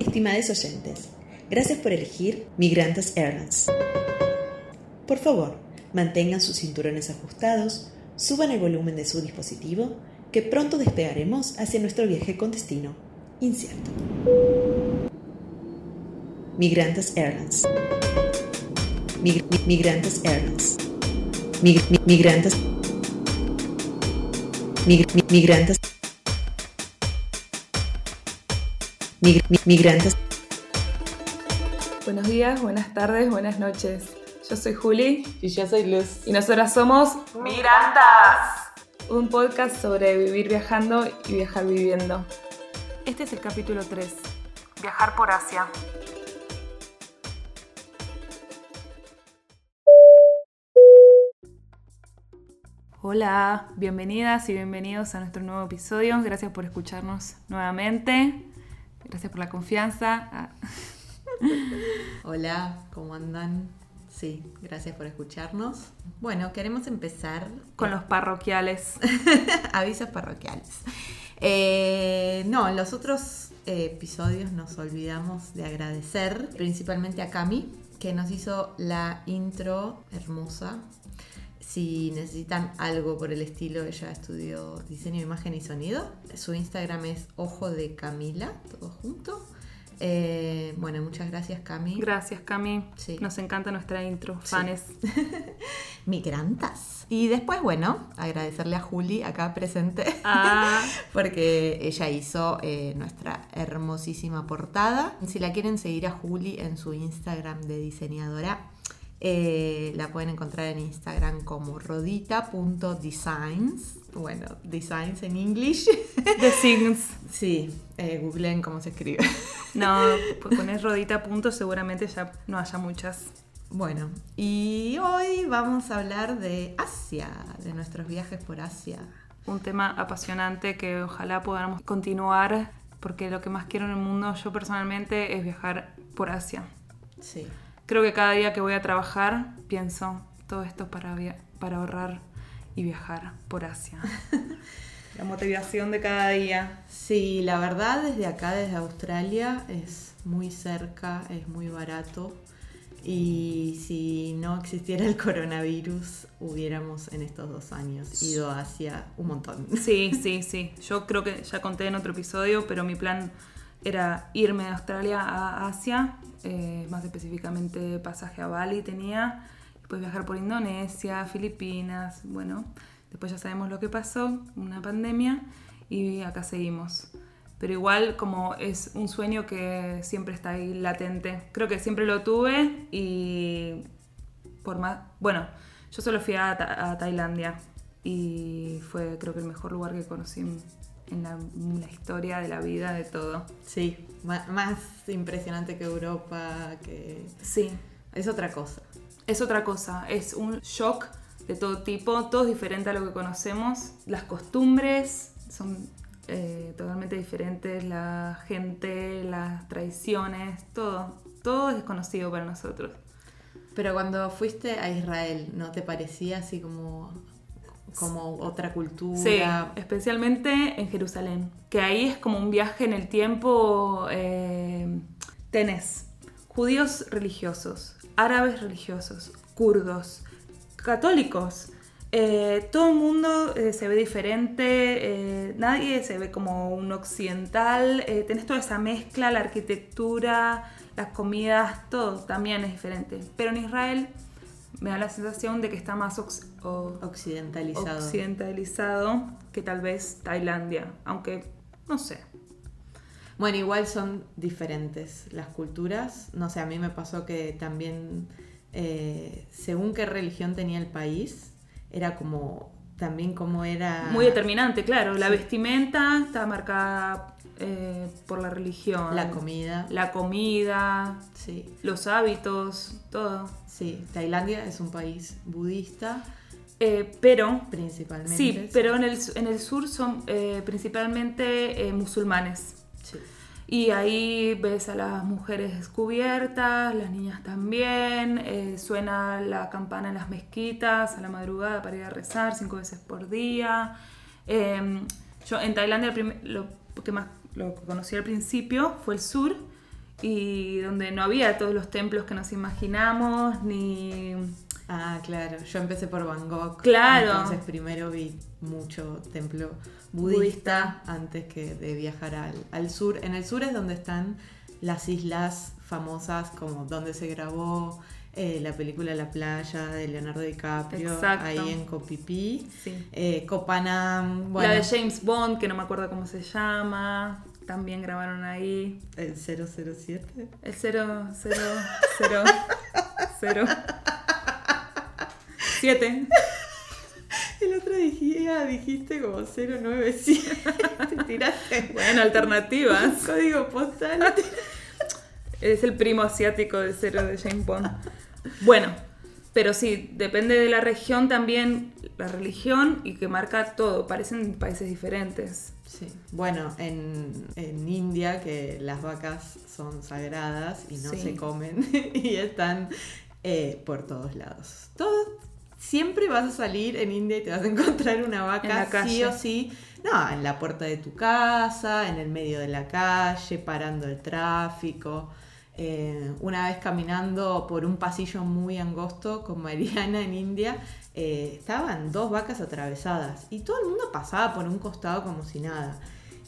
Estimados oyentes, gracias por elegir Migrantes Airlines. Por favor, mantengan sus cinturones ajustados, suban el volumen de su dispositivo, que pronto despegaremos hacia nuestro viaje con destino incierto. Migrantes Airlines. Mig- mi- migrantes Airlines. Mig- mi- migrantes. Mig- mi- migrantes. Mig- mi- migrantes. Buenos días, buenas tardes, buenas noches. Yo soy Juli Y yo soy Luz. y nosotras somos Migrantas, un podcast sobre vivir viajando y viajar viviendo. Este es el capítulo 3, viajar por Asia. Hola, bienvenidas y bienvenidos a nuestro nuevo episodio. Gracias por escucharnos nuevamente. Gracias por la confianza. Ah. Hola, ¿cómo andan? Sí, gracias por escucharnos. Bueno, queremos empezar Con los parroquiales. avisos parroquiales. Eh, no, en los otros eh, episodios nos olvidamos de agradecer principalmente a Cami, que nos hizo la intro hermosa. Si necesitan algo por el estilo, ella estudió diseño, imagen y sonido. Su Instagram es Ojo de Camila, todo junto. Eh, bueno, muchas gracias Cami. Gracias, Cami. Sí. Nos encanta nuestra intro, fanes. Migrantas. Y después, bueno, agradecerle a Juli acá presente. Ah, Porque ella hizo eh, nuestra hermosísima portada. Si la quieren seguir a Juli en su Instagram de diseñadora, eh, la pueden encontrar en Instagram como rodita.designs. Bueno, designs en English. The Signs. sí, eh, googleen cómo se escribe. No, pues poner rodita punto, seguramente ya no haya muchas. Bueno, y hoy vamos a hablar de Asia, de nuestros viajes por Asia. Un tema apasionante que ojalá podamos continuar, porque lo que más quiero en el mundo, yo personalmente, es viajar por Asia. Sí. Creo que cada día que voy a trabajar, pienso, todo esto es para, via- para ahorrar y viajar por Asia. La motivación de cada día. Sí, la verdad desde acá, desde Australia, es muy cerca, es muy barato. Y si no existiera el coronavirus, hubiéramos en estos dos años ido hacia un montón. Sí, sí, sí. Yo creo que ya conté en otro episodio, pero mi plan era irme de Australia a Asia, eh, más específicamente pasaje a Bali tenía, después viajar por Indonesia, Filipinas, bueno, después ya sabemos lo que pasó, una pandemia, y acá seguimos. Pero igual como es un sueño que siempre está ahí latente. Creo que siempre lo tuve y por más... Bueno, yo solo fui a, a Tailandia y fue creo que el mejor lugar que conocí en la, en la historia de la vida, de todo. Sí, ma- más impresionante que Europa, que Sí, es otra cosa. es otra cosa, es un shock de todo tipo, todo es diferente a lo que conocemos, las costumbres son eh, totalmente diferentes, la gente, las tradiciones, todo, todo es desconocido para nosotros. Pero cuando fuiste a Israel, ¿no te parecía así como, como otra cultura? Sí, especialmente en Jerusalén, que ahí es como un viaje en el tiempo. eh, tenés judíos religiosos, árabes religiosos, kurdos, católicos. eh, todo el mundo eh, se ve diferente, eh, nadie se ve como un occidental, tenés toda esa mezcla, la arquitectura, las comidas, todo también es diferente. Pero en Israel me da la sensación de que está más ox- Occidentalizado. occidentalizado que tal vez Tailandia, aunque no sé. Bueno, igual son diferentes las culturas. No sé, a mí me pasó que también, eh, según qué religión tenía el país, era como, también como era... Muy determinante, claro. La vestimenta está marcada eh, por la religión. La comida. La comida, Sí, los hábitos, todo. sí. Tailandia es un país budista, Eh, pero, principalmente. sí, pero en el, en el sur son eh, principalmente eh, musulmanes. Sí. Y ahí ves a las mujeres descubiertas, las niñas también, suena la campana en las mezquitas a la madrugada para ir a rezar cinco veces por día. Eh, yo en Tailandia lo que más lo que conocí al principio fue el sur y donde no había todos los templos que nos imaginamos, ni... Ah, claro. Yo empecé por Bangkok. Claro. Entonces primero vi mucho templo budista, antes que de viajar al, al sur. En el sur es donde están las islas famosas, como donde se grabó eh, la película La playa de Leonardo DiCaprio, Exacto. ahí en Copipí. Sí. Eh, Copanam, bueno, La de James Bond, que no me acuerdo cómo se llama, también grabaron ahí. el 007. El 0, 0, 0, 0, 7. El otro día dijiste como 097. Te tiraste Bueno, alternativas. código postal. Es el primo asiático del cero de James Bond. Bueno, pero sí, depende de la región también, la religión y que marca todo. Parecen países diferentes. Sí. Bueno, en, en India, que las vacas son sagradas y no Sí. se comen y están eh, por todos lados. Todo, siempre vas a salir en India y te vas a encontrar una vaca, En la sí o sí. No, en la puerta de tu casa, en el medio de la calle, parando el tráfico. Eh, una vez caminando por un pasillo muy angosto con Mariana en India, eh, estaban dos vacas atravesadas y todo el mundo pasaba por un costado como si nada.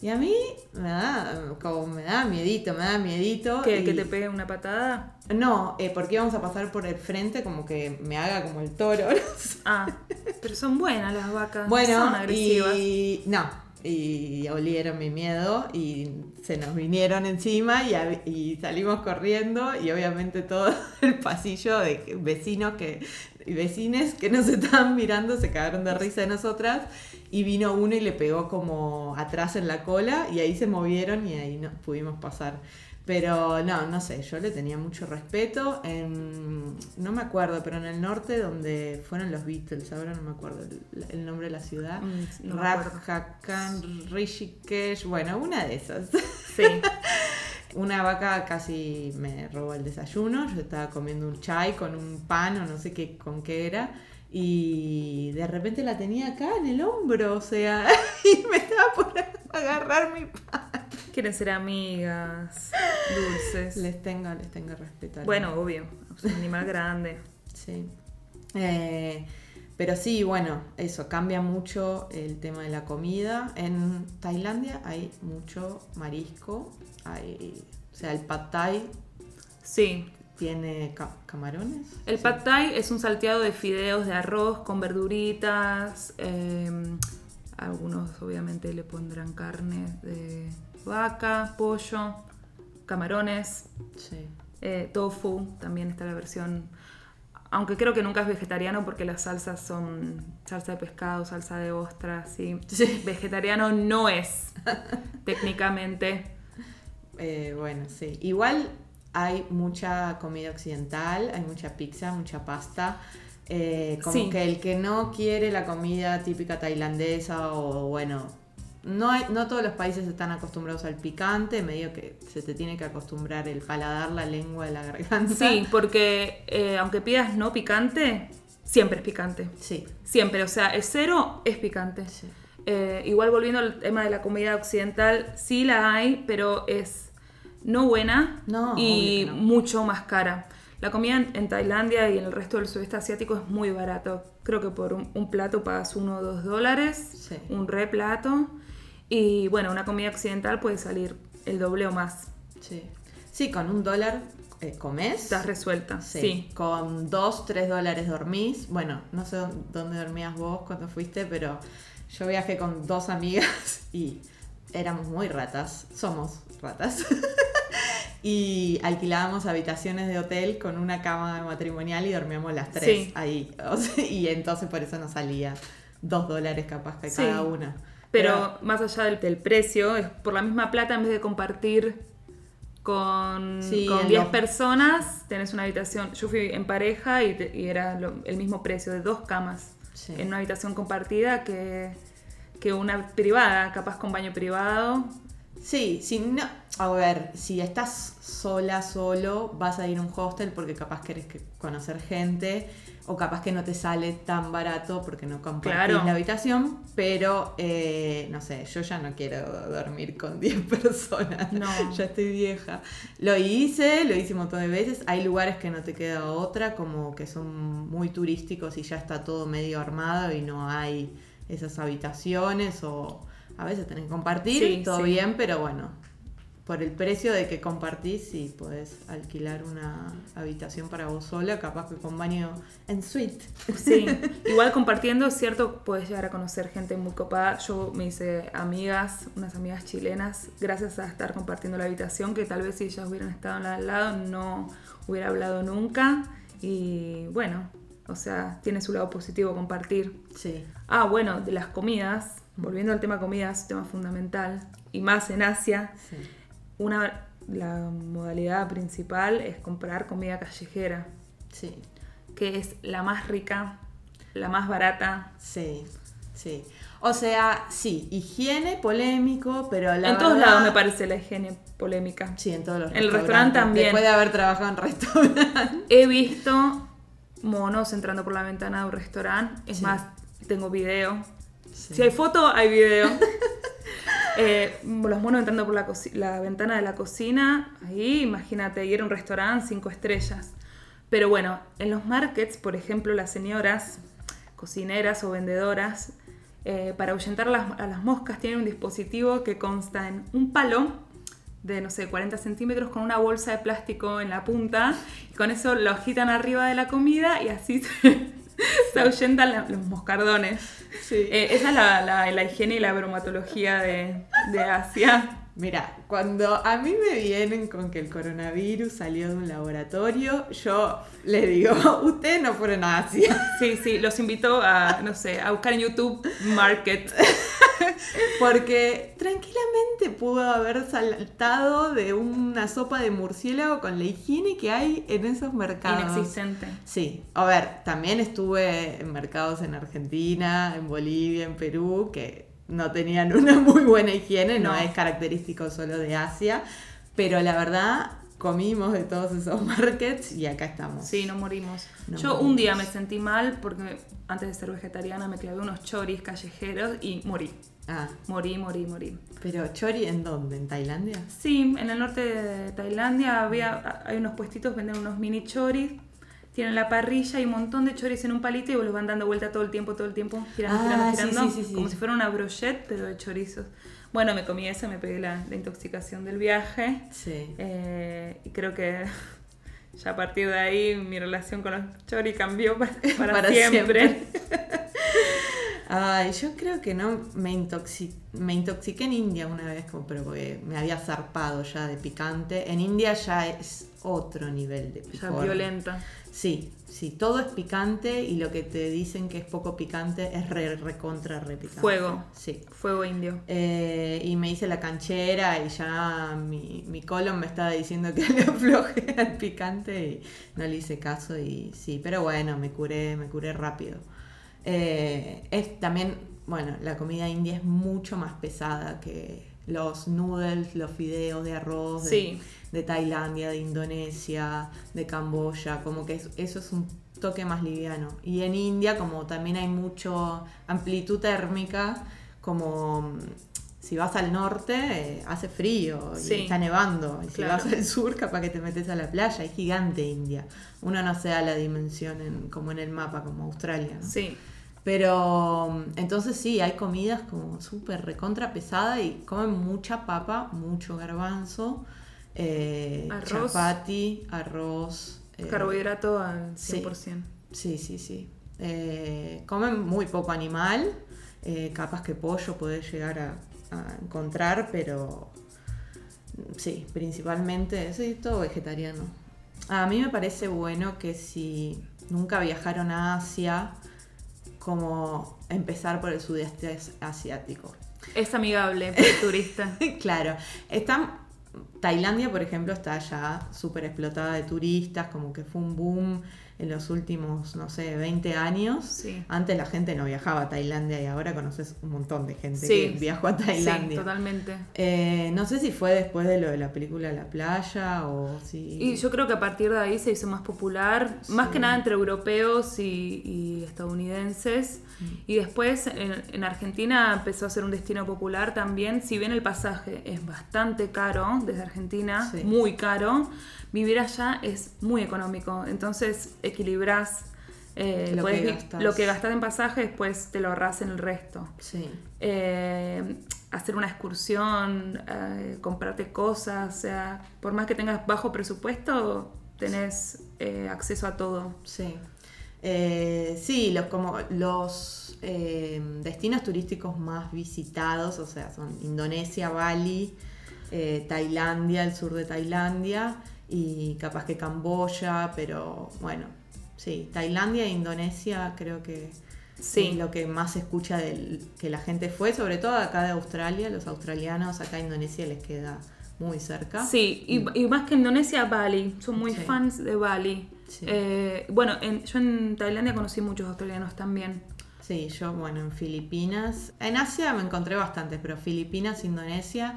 Y a mí me da, como me da miedito, me da miedito. ¿Que, y- que te pegue una patada? No, eh, porque íbamos a pasar por el frente como que me haga como el toro. Ah, pero son buenas las vacas. Bueno, son agresivas. y no, y olieron mi miedo y se nos vinieron encima y, y salimos corriendo y obviamente todo el pasillo de vecinos que vecines que nos estaban mirando se cagaron de risa de nosotras y vino uno y le pegó como atrás en la cola y ahí se movieron y ahí no pudimos pasar. Pero no, no sé, yo le tenía mucho respeto. En, no me acuerdo, pero en el norte donde fueron los Beatles, ahora no me acuerdo el, el nombre de la ciudad. Mm, no Rishikesh, bueno, una de esas. Sí. Una vaca casi me robó el desayuno, yo estaba comiendo un chai con un pan o no sé qué con qué era. Y de repente la tenía acá en el hombro, o sea, y me estaba por agarrar mi pan. Quieren ser amigas, dulces. Les tengo, les tengo respeto. Bueno, obvio. Es un animal grande. Sí. Eh, pero sí, bueno, eso cambia mucho el tema de la comida. En Tailandia hay mucho marisco, hay, o sea, el pad thai Sí. tiene ca- camarones. El Sí. pad thai es un salteado de fideos de arroz con verduritas. eh, algunos obviamente le pondrán carne de vaca, pollo, camarones, Sí. eh, tofu. También está la versión... Aunque creo que nunca es vegetariano porque las salsas son salsa de pescado, salsa de ostras, sí. Sí. Vegetariano no es, técnicamente. Eh, bueno, sí. Igual hay mucha comida occidental, hay mucha pizza, mucha pasta. Eh, como Sí. que el que no quiere la comida típica tailandesa o bueno, no, hay- no todos los países están acostumbrados al picante, medio que se te tiene que acostumbrar el paladar, la lengua, la garganta. Sí, porque eh, aunque pidas no picante, siempre es picante. Sí, Siempre, o sea, el cero es picante. sí. Eh, igual volviendo al tema de la comida occidental, sí la hay, pero es no buena No, y no. mucho más cara. La comida en, en Tailandia y en el resto del sudeste asiático es muy barato. Creo que por un, un plato pagas uno o dos dólares, Sí. un re plato. Y bueno, una comida occidental puede salir el doble o más. Sí, sí con un dólar eh, comes. Estás resuelta. Sí. Sí. Con dos, tres dólares dormís. Bueno, no sé dó- dónde dormías vos cuando fuiste, pero yo viajé con dos amigas y éramos muy ratas. Somos ratas. y alquilábamos habitaciones de hotel con una cama matrimonial y dormíamos las tres Sí. ahí. Y entonces por eso nos salía dos dólares capaz que Sí. cada una. Pero más allá del, del precio, es por la misma plata en vez de compartir con Sí, con en 10 los- personas, tenés una habitación. Yo fui en pareja y, te- y era lo- el mismo precio de dos camas Sí. en una habitación compartida que, que una privada, capaz con baño privado. Sí, si no, a ver, si estás sola, solo, vas a ir a un hostel porque capaz querés que- conocer gente, o capaz que no te sale tan barato porque no compartís Claro. la habitación, pero eh, no sé, yo ya no quiero dormir con 10 personas, No. ya estoy vieja. Lo hice, lo hice un montón de veces, hay lugares que no te queda otra, como que son muy turísticos y ya está todo medio armado y no hay esas habitaciones o a veces tenés que compartir, Sí, todo sí. bien, pero bueno, por el precio de que compartís y podés alquilar una habitación para vos sola, capaz que con baño en suite. Sí, igual compartiendo, es cierto, puedes llegar a conocer gente muy copada. Yo me hice amigas, unas amigas chilenas, gracias a estar compartiendo la habitación, que tal vez si ellas hubieran estado al al lado no hubiera hablado nunca. Y bueno, o sea, tiene su lado positivo compartir. Sí, Ah, bueno, de las comidas, volviendo al tema comidas, tema fundamental, y más en Asia, sí. Una, la modalidad principal es comprar comida callejera, Sí, que es la más rica, la más barata. sí, sí. O sea, sí, higiene polémico, pero la en todos verdad- lados me parece la higiene polémica. Sí, en todos los En el restaurante también. Después de haber trabajado en restaurantes. He visto monos entrando por la ventana de un restaurante. Es Sí. más, tengo video. Sí. Si hay foto, hay video. Eh, los monos entrando por la, la ventana de la cocina, ahí imagínate, y era un restaurante cinco estrellas. Pero bueno, en los markets, por ejemplo, las señoras cocineras o vendedoras, eh, para ahuyentar las- a las moscas, tienen un dispositivo que consta en un palo de, no sé, 40 centímetros con una bolsa de plástico en la punta, y con eso lo agitan arriba de la comida y así se, se ahuyentan la- los moscardones. Sí. Eh, esa es la, la- la higiene y la bromatología de, de Asia. Mira, cuando a mí me vienen con que el coronavirus salió de un laboratorio, yo le digo, ustedes no fueron a Asia. Sí, sí, los invito a, no sé, a buscar en YouTube Market. Porque tranquilamente pudo haber saltado de una sopa de murciélago con la higiene que hay en esos mercados. Inexistente. Sí, a ver, también estuve en mercados en Argentina, en Bolivia, en Perú, que no tenían una muy buena higiene, no, No. es característico solo de Asia, pero la verdad comimos de todos esos markets y acá estamos. Sí, no morimos. No Yo morimos. un día me sentí mal porque antes de ser vegetariana me clavé unos choris callejeros y morí. Ah, Morí, morí, morí. pero Chori, ¿en dónde? ¿En Tailandia? Sí, en el norte de Tailandia había, hay unos puestitos, venden unos mini choris. Tienen la parrilla y un montón de choris en un palito y los van dando vuelta todo el tiempo, todo el tiempo, girando, Ah, girando, sí, girando, sí, sí, sí. como si fuera una brochette, pero de chorizos. Bueno, me comí eso, me pegué la, la intoxicación del viaje Sí. eh, y creo que ya a partir de ahí mi relación con los choris cambió para, para Para siempre. Ay, yo creo que no me, intoxi- me intoxiqué en India una vez, como- pero porque me había zarpado ya de picante. En India ya es otro nivel de Ya picor. violenta. Sí, sí, todo es picante y lo que te dicen que es poco picante es re, recontra re picante. Fuego. Sí. Fuego indio. Eh, y me hice la canchera y ya mi, mi colon me estaba diciendo que le afloje al picante y no le hice caso y sí, pero bueno, me curé, me curé rápido. Eh, es también, bueno, la comida india es mucho más pesada que los noodles, los fideos de arroz Sí. de Tailandia, de Indonesia, de Camboya, como que es- eso es un toque más liviano. Y en India, como también hay mucho amplitud térmica, como mm, si vas al norte eh, hace frío y Sí. está nevando. Y si Claro. vas al sur, capaz que te metes a la playa. Es gigante India. Uno no se da la dimensión en- como en el mapa, como Australia. ¿no? Sí. Pero mm, entonces sí, hay comidas como súper recontra pesada y comen mucha papa, mucho garbanzo, eh, Arroz. chapati, arroz. eh, Carbohidrato al sí. 100%. Sí, sí, sí. Eh, comen muy poco animal, capaz que pollo podés llegar a, a encontrar, pero sí, principalmente, sí, todo vegetariano. A mí me parece bueno que si nunca viajaron a Asia, como empezar por el sudeste as- asiático. Es amigable para el turista. claro, están Tailandia, por ejemplo, está ya súper explotada de turistas, como que fue un boom en los últimos, no sé, 20 años. Sí. Antes la gente no viajaba a Tailandia y ahora conoces un montón de gente Sí. que viajó a Sí, Tailandia. totalmente. Eh, no sé si fue después de lo de la película La Playa o si... Y yo creo que a partir de ahí se hizo más popular, más Sí. que nada entre europeos y, y estadounidenses. Mm. Y después en, en Argentina empezó a ser un destino popular también, si bien el pasaje es bastante caro desde Argentina, Sí. muy caro, vivir allá es muy económico. Entonces equilibrás eh, Lo que lo gastás en pasaje, después te lo ahorrás en el resto. Sí. Eh, hacer una excursión, eh, comprarte cosas, o sea, por más que tengas bajo presupuesto, tenés acceso a todo. Sí. Sí, los, como los destinos turísticos más visitados, o sea, son Indonesia, Bali, Tailandia, el sur de Tailandia y capaz que Camboya, pero bueno, sí, Tailandia e Indonesia creo que Sí. es lo que más se escucha del, que la gente fue, sobre todo acá de Australia, los australianos acá a Indonesia les queda muy cerca. Sí, y, y más que Indonesia, Bali. Son muy Sí. fans de Bali. Sí. Eh, bueno, en- yo en Tailandia conocí muchos australianos también. Sí, yo, bueno, en Filipinas. En Asia me encontré bastantes, pero Filipinas, Indonesia.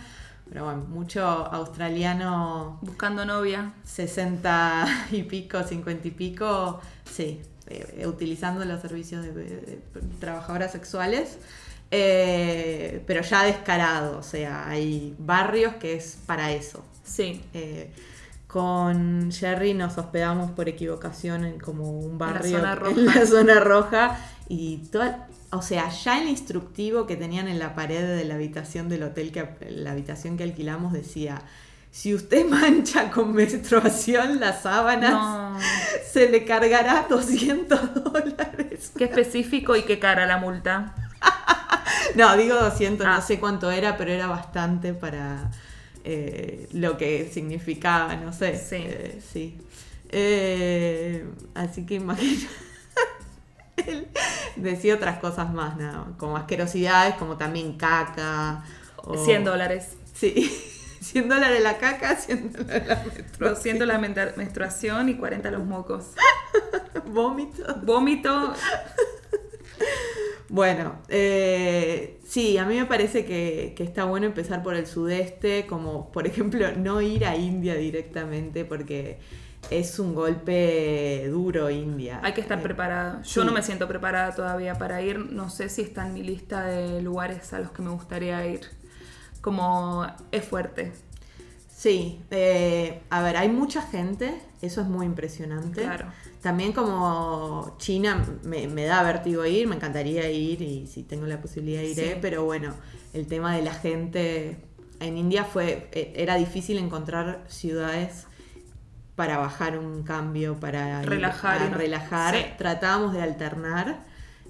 Pero bueno, mucho australiano Buscando novia. 60 y pico, 50 y pico. Sí, eh, utilizando los servicios de, de trabajadoras sexuales. eh, pero ya descarado, o sea, hay barrios que es para eso. Sí. Eh, con Jerry nos hospedamos por equivocación en como un barrio zona roja. en la zona roja y toda, o sea, ya el instructivo que tenían en la pared de la habitación del hotel que la habitación que alquilamos decía si usted mancha con menstruación las sábanas, No. se le cargará 200 dólares. Qué específico y qué cara la multa. No, digo 200, Ah. no sé cuánto era, pero era bastante para eh, lo que significaba, no sé. Sí. Eh, sí. Eh, así que imagino. Él decía otras cosas más, ¿no? como asquerosidades, como también caca. o- 100 dólares. Sí, 100 dólares la caca, 100 dólares la menstruación. 200 la menstruación y 40 los mocos. Vómito. Vómito. Bueno, eh, sí, a mí me parece que, que está bueno empezar por el sudeste, como por ejemplo no ir a India directamente porque es un golpe duro India. Hay que estar Eh, preparado. Yo sí. no me siento preparada todavía para ir. No sé si está en mi lista de lugares a los que me gustaría ir. Como es fuerte. Sí, eh, a ver, hay mucha gente, eso es muy impresionante. Claro. También como China me, me da vértigo ir, me encantaría ir y si tengo la posibilidad iré, Sí. pero bueno, el tema de la gente en India fue, eh, era difícil encontrar ciudades para bajar un cambio, para ir Relajar a y no- relajar. Sí. Tratábamos de alternar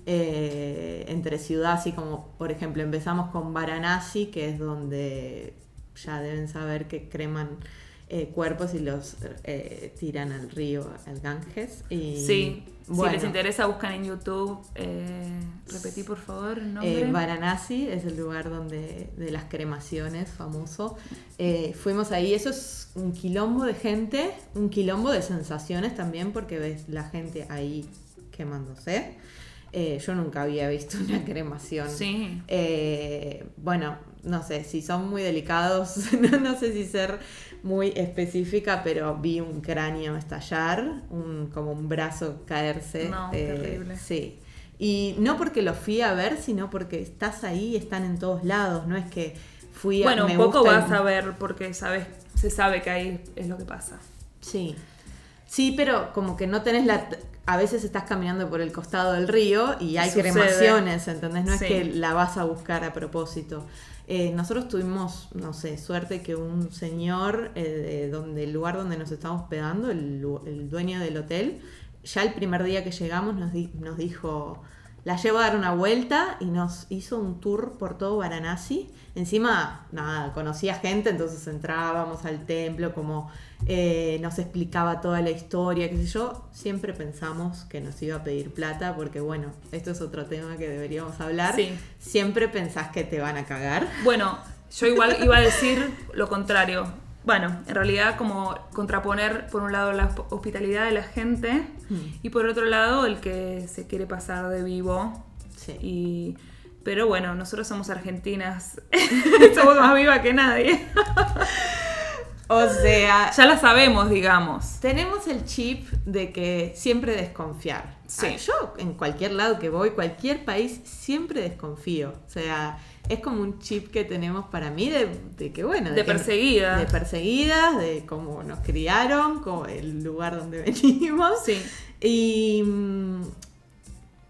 eh, entre ciudades, así como por ejemplo empezamos con Varanasi, que es donde ya deben saber que creman eh, cuerpos y los eh, tiran al río, al Ganges. Y, Sí. bueno, Si les interesa, buscan en YouTube. Eh, repetí, por favor, el nombre. Varanasi es el lugar donde de las cremaciones famoso. Fuimos ahí, eso es un quilombo de gente, un quilombo de sensaciones también, porque ves la gente ahí quemándose. Eh, yo nunca había visto una cremación. Sí. Eh, bueno, no sé, si son muy delicados, no, no sé si ser muy específica, pero vi un cráneo estallar, un, como un brazo caerse. No, eh, terrible. Sí. Y no porque lo fui a ver, sino porque estás ahí, están en todos lados, no es que fui a... Bueno, un poco vas a ver porque sabes, se sabe que ahí es lo que pasa. Sí. Sí, pero como que no tenés la... A veces estás caminando por el costado del río y hay Sucede. cremaciones, ¿entendés? No Sí. es que la vas a buscar a propósito. Eh, nosotros tuvimos, no sé, suerte que un señor, eh, de donde el lugar donde nos estábamos hospedando, el, el dueño del hotel, ya el primer día que llegamos nos, di- nos dijo, la llevo a dar una vuelta y nos hizo un tour por todo Varanasi. Encima, nada, conocía gente, entonces entrábamos al templo, como eh, nos explicaba toda la historia, qué sé yo. Siempre pensamos que nos iba a pedir plata, porque bueno, esto es otro tema que deberíamos hablar. Sí. Siempre pensás que te van a cagar. Bueno, yo igual iba a decir lo contrario. Bueno, en realidad como contraponer por un lado la hospitalidad de la gente Mm. y por otro lado el que se quiere pasar de vivo. Sí. Y, pero bueno, nosotros somos argentinas, somos más vivas que nadie. O sea, Ya la sabemos, digamos. tenemos el chip de que siempre desconfiar. Sí. Ah, Yo en cualquier lado que voy, cualquier país, siempre desconfío. O sea, es como un chip que tenemos para mí de, de que, bueno, De que- perseguida. De perseguidas, de cómo nos criaron, como el lugar donde venimos. Sí. Y mm,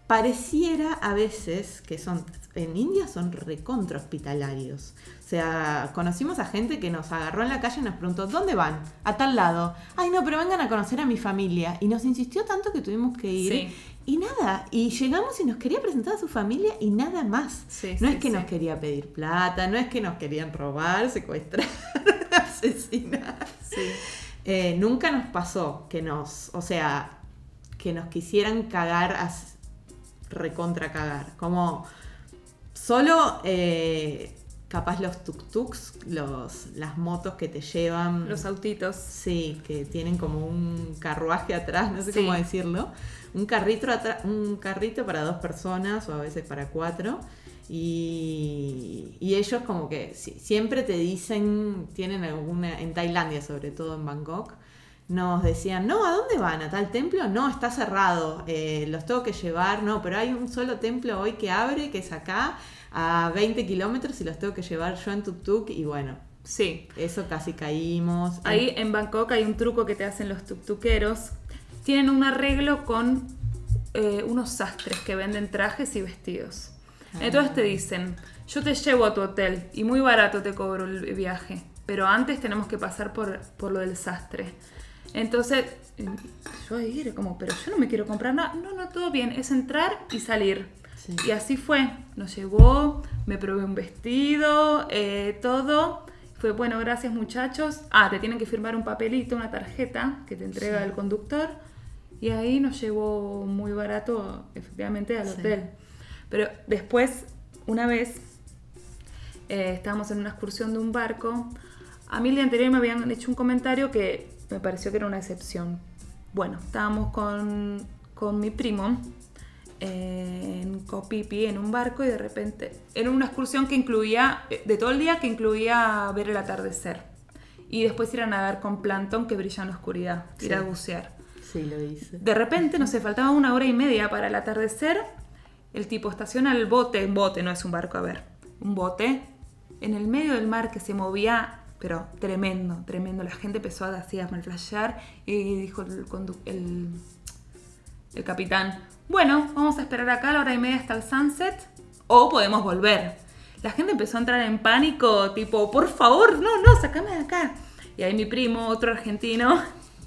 pareciera a veces que son, en India son recontra hospitalarios. O sea, conocimos a gente que nos agarró en la calle y nos preguntó, ¿dónde van? A tal lado. Ay, no, pero vengan a conocer a mi familia. Y nos insistió tanto que tuvimos que ir. Sí. Y nada, y llegamos y nos quería presentar a su familia y nada más. Sí, no sí, es que sí. nos quería pedir plata, no es que nos querían robar, secuestrar, asesinar. Eh, nunca nos pasó que nos, o sea, que nos quisieran cagar, recontra cagar. Como solo eh, capaz los tuk-tuks, los, las motos que te llevan. Los autitos. Sí, que tienen como un carruaje atrás, no sé Sí. cómo decirlo. Un carrito, un carrito para dos personas o a veces para cuatro. Y, y ellos como que sí, siempre te dicen, tienen alguna, en Tailandia sobre todo en Bangkok, nos decían, no, ¿a dónde van? ¿A tal templo? No, está cerrado, eh, los tengo que llevar, no, pero hay un solo templo hoy que abre, que es acá, a 20 kilómetros y los tengo que llevar yo en tuk-tuk y bueno, Sí. eso casi caímos. Ahí en Bangkok hay un truco que te hacen los tuktukeros. Tienen un arreglo con eh, unos sastres que venden trajes y vestidos. Entonces te dicen, yo te llevo a tu hotel y muy barato te cobro el viaje, pero antes tenemos que pasar por, por lo del sastre. Entonces, yo ahí era como, pero yo no me quiero comprar nada. No, no, todo bien, es entrar y salir. Sí. Y así fue. Nos llevó, me probé un vestido, eh, todo. Fue bueno, gracias muchachos. Ah, te tienen que firmar un papelito, una tarjeta que te entrega el conductor. Y ahí nos llevó muy barato, efectivamente, al Sí. hotel. Pero después, una vez, eh, estábamos en una excursión de un barco. A mí el día anterior me habían hecho un comentario que me pareció que era una excepción. Bueno, estábamos con, con mi primo en Copipi, en un barco, y de repente, era una excursión que incluía, eh, de todo el día, que incluía ver el atardecer. Y después ir a nadar con plancton que brilla en la oscuridad, ir Sí. a bucear. Sí, lo hice. De repente, no sé, faltaba una hora y media para el atardecer. El tipo estaciona el bote, bote, no es un barco, a ver, un bote, en el medio del mar que se movía, pero tremendo, tremendo. La gente empezó a, así, a malflashear y dijo el, el capitán, bueno, vamos a esperar acá a la hora y media hasta el sunset o podemos volver. La gente empezó a entrar en pánico, tipo, por favor, no, no, sacame de acá. Y ahí mi primo, otro argentino,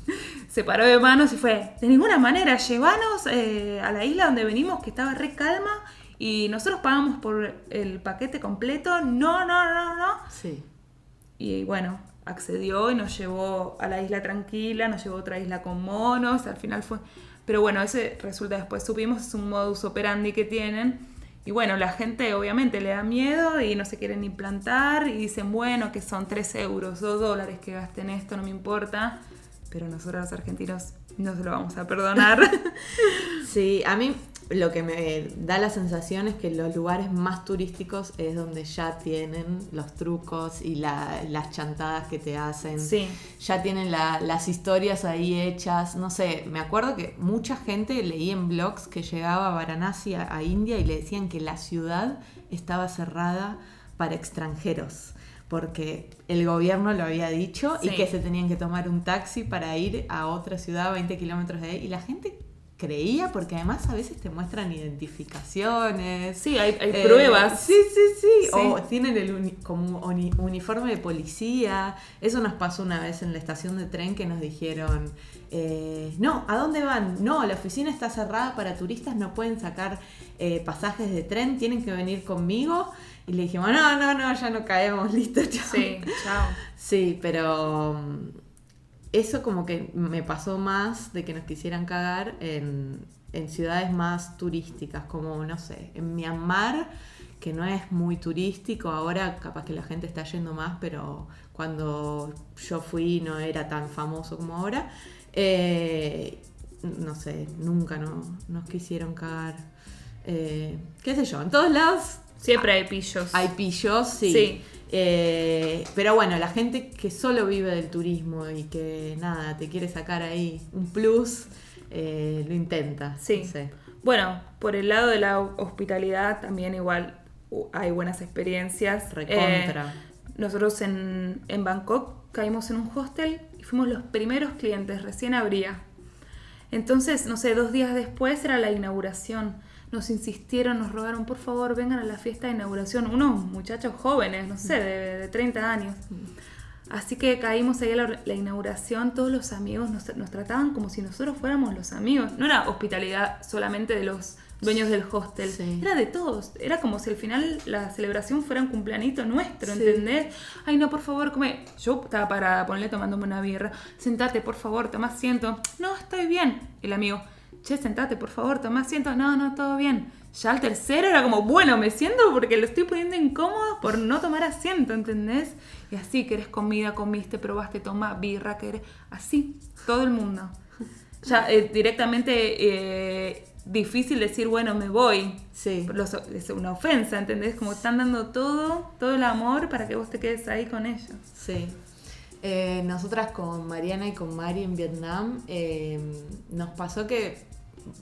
se paró de manos y fue, de ninguna manera, llevanos eh, a la isla donde venimos, que estaba re calma, y nosotros pagamos por el paquete completo, no, no, no, no. Sí. Y bueno, accedió y nos llevó a la isla tranquila, nos llevó a otra isla con monos, al final fue... Pero bueno, ese resulta después, supimos, es un modus operandi que tienen. Y bueno, la gente obviamente le da miedo y no se quieren ni plantar y dicen, bueno, que son 3 euros, 2 dólares que gasten esto, no me importa. Pero nosotros los argentinos no se lo vamos a perdonar. Sí, a mí lo que me da la sensación es que los lugares más turísticos es donde ya tienen los trucos y la- las chantadas que te hacen. sí, Ya tienen la- las historias ahí hechas. No sé, me acuerdo que mucha gente leí en blogs que llegaba a Varanasi, a, a India, y le decían que la ciudad estaba cerrada para extranjeros. Porque el gobierno lo había dicho y que se tenían que tomar un taxi para ir a otra ciudad a 20 kilómetros de ahí. Y la gente creía porque además a veces te muestran identificaciones. sí, hay, hay Eh, pruebas. Sí, sí, sí. Sí. O tienen el uni- como uni- uniforme de policía. Eso nos pasó una vez en la estación de tren que nos dijeron, eh, no, ¿a dónde van? No, la oficina está cerrada para turistas, no pueden sacar eh, pasajes de tren, tienen que venir conmigo. Y le dijimos, no, no, no, ya no caemos, listo, chao. Sí, chao. Sí, pero mm, eso como que me pasó más de que nos quisieran cagar en, en ciudades más turísticas, como, no sé, en Myanmar, que no es muy turístico, ahora capaz que la gente está yendo más, pero cuando yo fui no era tan famoso como ahora. Eh, no sé, nunca no, nos quisieron cagar. Eh, ¿Qué sé yo? En todos lados Siempre hay pillos. hay pillos, sí. Sí. Eh, pero bueno, la gente que solo vive del turismo y que nada, te quiere sacar ahí un plus, eh, lo intenta. Sí. No sé. Bueno, por el lado de la hospitalidad también igual uh, hay buenas experiencias. Recontra. Eh, nosotros en, en Bangkok caímos en un hostel y fuimos los primeros clientes, recién abría. Entonces, no sé, dos días después era la inauguración. Nos insistieron, nos rogaron, por favor, vengan a la fiesta de inauguración. Unos muchachos jóvenes, no sé, de, de 30 años. Así que caímos ahí a la, la inauguración, todos los amigos nos, nos trataban como si nosotros fuéramos los amigos. No era hospitalidad solamente de los dueños del hostel, Sí. era de todos. Era como si al final la celebración fuera un cumpleañito nuestro, Sí. ¿entendés? Ay, no, por favor, come. Yo estaba parada, ponle tomándome una birra. Sentate, por favor, toma asiento. No, estoy bien. El amigo, che, sentate, por favor, toma asiento. No, no, todo bien. Ya al tercero era como, bueno, me siento porque lo estoy poniendo incómodo por no tomar asiento, ¿entendés? Y así, querés comida, comiste, probaste, toma birra, querés. Así, todo el mundo. Ya eh, directamente eh, difícil decir, bueno, me voy. Sí. Los- es una ofensa, ¿entendés? Como están dando todo, todo el amor para que vos te quedes ahí con ellos. Sí. Eh, nosotras con Mariana y con Mari en Vietnam eh, nos pasó que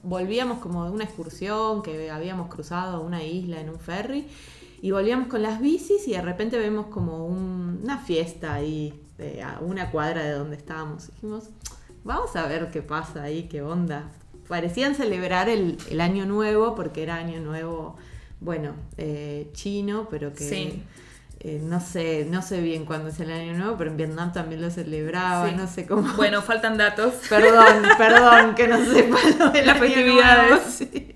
volvíamos como de una excursión que habíamos cruzado una isla en un ferry y volvíamos con las bicis y de repente vemos como un- una fiesta ahí eh, a una cuadra de donde estábamos. Dijimos, vamos a ver qué pasa ahí, qué onda. Parecían celebrar el, el año nuevo porque era año nuevo, bueno, eh, chino, pero que... Eh, no sé, no sé bien cuándo es el año nuevo, pero en Vietnam también lo celebraba, Sí. no sé cómo. Bueno, faltan datos. Perdón, perdón que no sepa lo de Las festividades. Sí.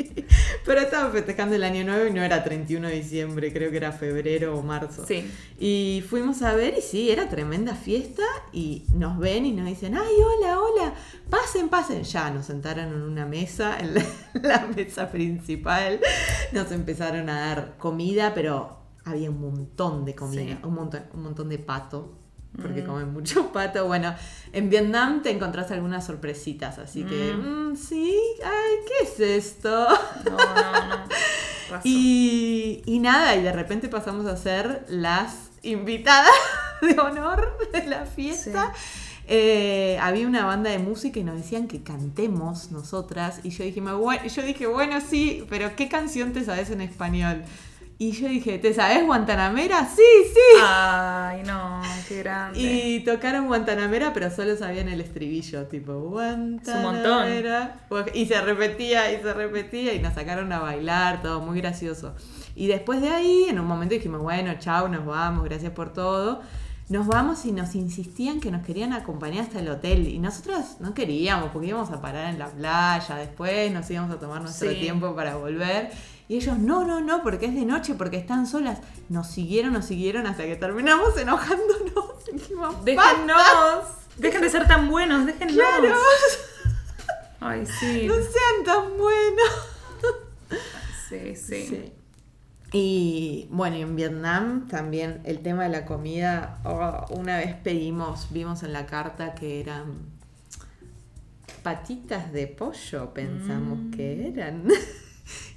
Pero estaba festejando el año nuevo y no era 31 de diciembre, creo que era febrero o marzo. Sí. Y fuimos a ver y sí, era tremenda fiesta y nos ven y nos dicen, ay, hola, hola, pasen, pasen. Ya nos sentaron en una mesa, en la, la mesa principal, nos empezaron a dar comida, pero había un montón de comida, Sí. un, montón, un montón de pato. Porque Mm. comen mucho pato. Bueno, en Vietnam te encontrás algunas sorpresitas, así que, Mm. mm, sí, ay, ¿qué es esto? No, no, no. Razón. Y, y nada, y de repente pasamos a ser las invitadas de honor de la fiesta. Eh, había una banda de música y nos decían que cantemos nosotras. Y yo dije, bueno, yo dije, bueno, sí, pero ¿qué canción te sabes en español? Y yo dije, ¿te sabes Guantanamera? Sí, sí. Ay, no, qué grande. Y tocaron Guantanamera, pero solo sabían el estribillo, tipo Guantanamera. Y se repetía y se repetía y nos sacaron a bailar, todo muy gracioso. Y después de ahí, en un momento dijimos, bueno, chao, nos vamos, gracias por todo. Nos vamos y nos insistían que nos querían acompañar hasta el hotel. Y nosotros no queríamos, porque íbamos a parar en la playa, después nos íbamos a tomar nuestro Sí. tiempo para volver. Y ellos, no, no, no, porque es de noche, porque están solas. Nos siguieron, nos siguieron hasta que terminamos enojándonos. Dijimos, "Basta". Déjennos. Dejen de ser tan buenos, déjennos. Claro. Ay, sí. No sean tan buenos. Sí, sí. Sí. Y bueno, en Vietnam también el tema de la comida, oh, una vez pedimos, vimos en la carta que eran patitas de pollo, pensamos Mm. que eran.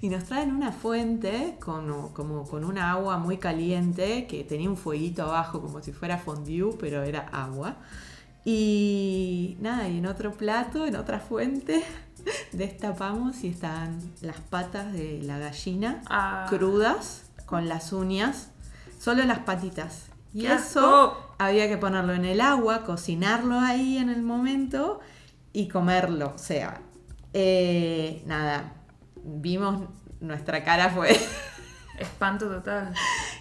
Y nos traen una fuente con, como con una agua muy caliente que tenía un fueguito abajo como si fuera fondue, pero era agua. Y nada, y en otro plato, en otra fuente, destapamos y estaban las patas de la gallina Ah. crudas con las uñas, solo las patitas. Y ¡Qué eso había que ponerlo en el agua, cocinarlo ahí en el momento y comerlo. O sea, eh, nada, vimos nuestra cara fue... Espanto total.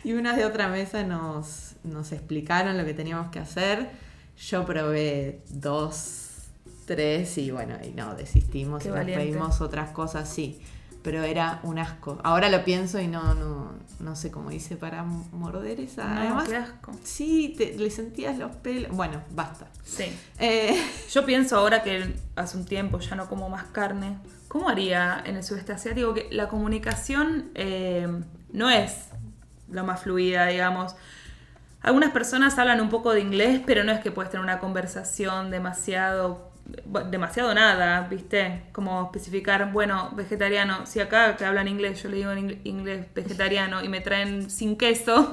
y unas de otra mesa nos, nos explicaron lo que teníamos que hacer. Yo probé dos, tres y bueno, y no, desistimos Qué y nos pedimos otras cosas, sí. Pero era un asco. Ahora lo pienso y no, no, no sé cómo hice para morder esa. No, Además, qué asco. sí, te- le sentías los pelos. Bueno, basta. Sí. Eh, Yo pienso ahora que hace un tiempo ya no como más carne. ¿Cómo haría en el sudeste asiático? Que la comunicación eh, no es lo más fluida, digamos. Algunas personas hablan un poco de inglés, pero no es que puedes tener una conversación demasiado demasiado nada, ¿viste? Como especificar, bueno, vegetariano, si acá que hablan inglés, yo le digo en inglés vegetariano y me traen sin queso,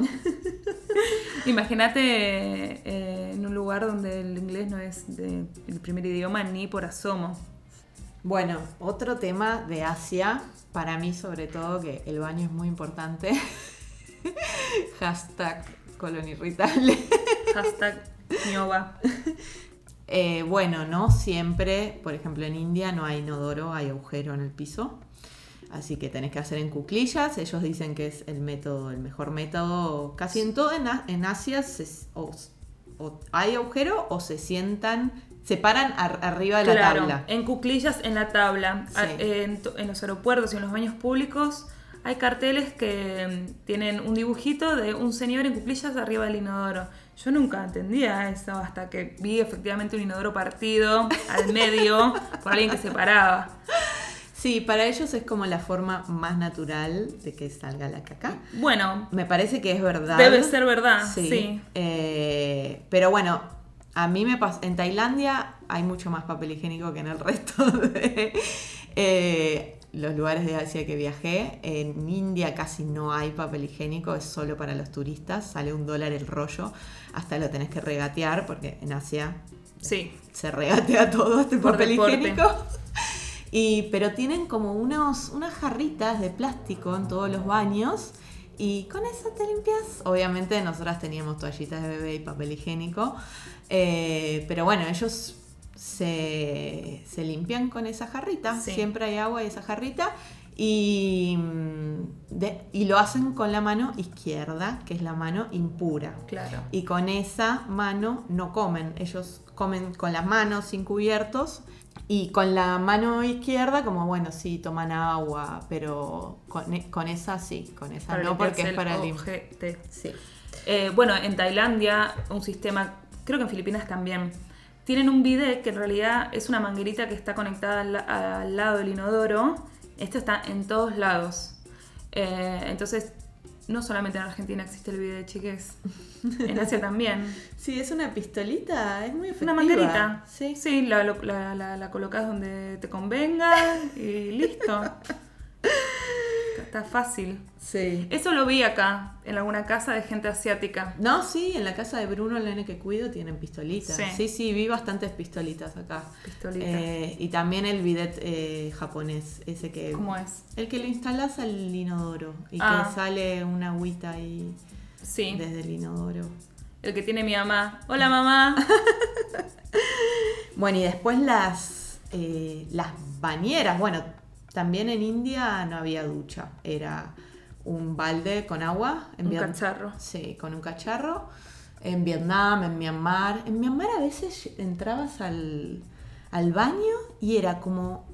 imagínate eh, en un lugar donde el inglés no es de, el primer idioma ni por asomo. Bueno, otro tema de Asia, para mí sobre todo, que el baño es muy importante. Hashtag colon irritable. Hashtag ñoba. Eh, bueno, no siempre, por ejemplo en India no hay inodoro, hay agujero en el piso. Así que tenés que hacer en cuclillas. Ellos dicen que es el método, el mejor método. Casi en todo en, Asia o, hay agujero o se sientan, se paran arriba de la tabla. En cuclillas en la tabla. En, en, los aeropuertos y en los baños públicos hay carteles que mm, tienen un dibujito de un señor en cuclillas arriba del inodoro. Yo nunca entendía eso hasta que vi efectivamente un inodoro partido al medio por alguien que se paraba. Sí, para ellos es como la forma más natural de que salga la caca. Bueno. Me parece que es verdad. Debe ser verdad, sí. Eh, pero bueno, a mí me pasa... En Tailandia hay mucho más papel higiénico que en el resto de... Eh, los lugares de Asia que viajé. En India casi no hay papel higiénico, es solo para los turistas, sale un dólar el rollo, hasta lo tenés que regatear porque en Asia sí. se regatea todo este papel higiénico. Y, pero tienen como unos, unas jarritas de plástico en todos los baños y con eso te limpias. Obviamente nosotras teníamos toallitas de bebé y papel higiénico, eh, pero bueno, ellos se, limpian con esa jarrita, siempre hay agua y esa jarrita, y, y, lo hacen con la mano izquierda, que es la mano impura. Claro. Y con esa mano no comen, ellos comen con las manos sin cubiertos. Y con la mano izquierda, como bueno, sí, toman agua, pero con, e, esa sí, con esa no, porque es para limpiar. Sí. Eh, bueno, en Tailandia, un sistema, creo que en Filipinas también, tienen un bidet que en realidad es una manguerita que está conectada al, lado del inodoro. Esto está en todos lados. Eh, entonces, no solamente en Argentina existe el bidet, chiques. En Asia también. Sí, es una pistolita, es muy efectiva. Una manguerita. Sí, sí la, la, la colocas donde te convenga y listo. Está fácil. Sí. Eso lo vi acá, en alguna casa de gente asiática. No, sí, en la casa de Bruno, el nene que cuido, tienen pistolitas. Sí, sí, vi bastantes pistolitas acá. Pistolitas. Eh, y también el bidet eh, japonés, ese que... ¿Cómo es? El que lo instalas al inodoro y que ah. sale una agüita ahí sí. desde el inodoro. El que tiene mi mamá. Hola mamá. bueno, y después las, eh, las bañeras. Bueno, también en India no había ducha, era un balde con agua. En un cacharro. Sí, con un cacharro. En Vietnam, en Myanmar. En Myanmar a veces entrabas al, baño y era como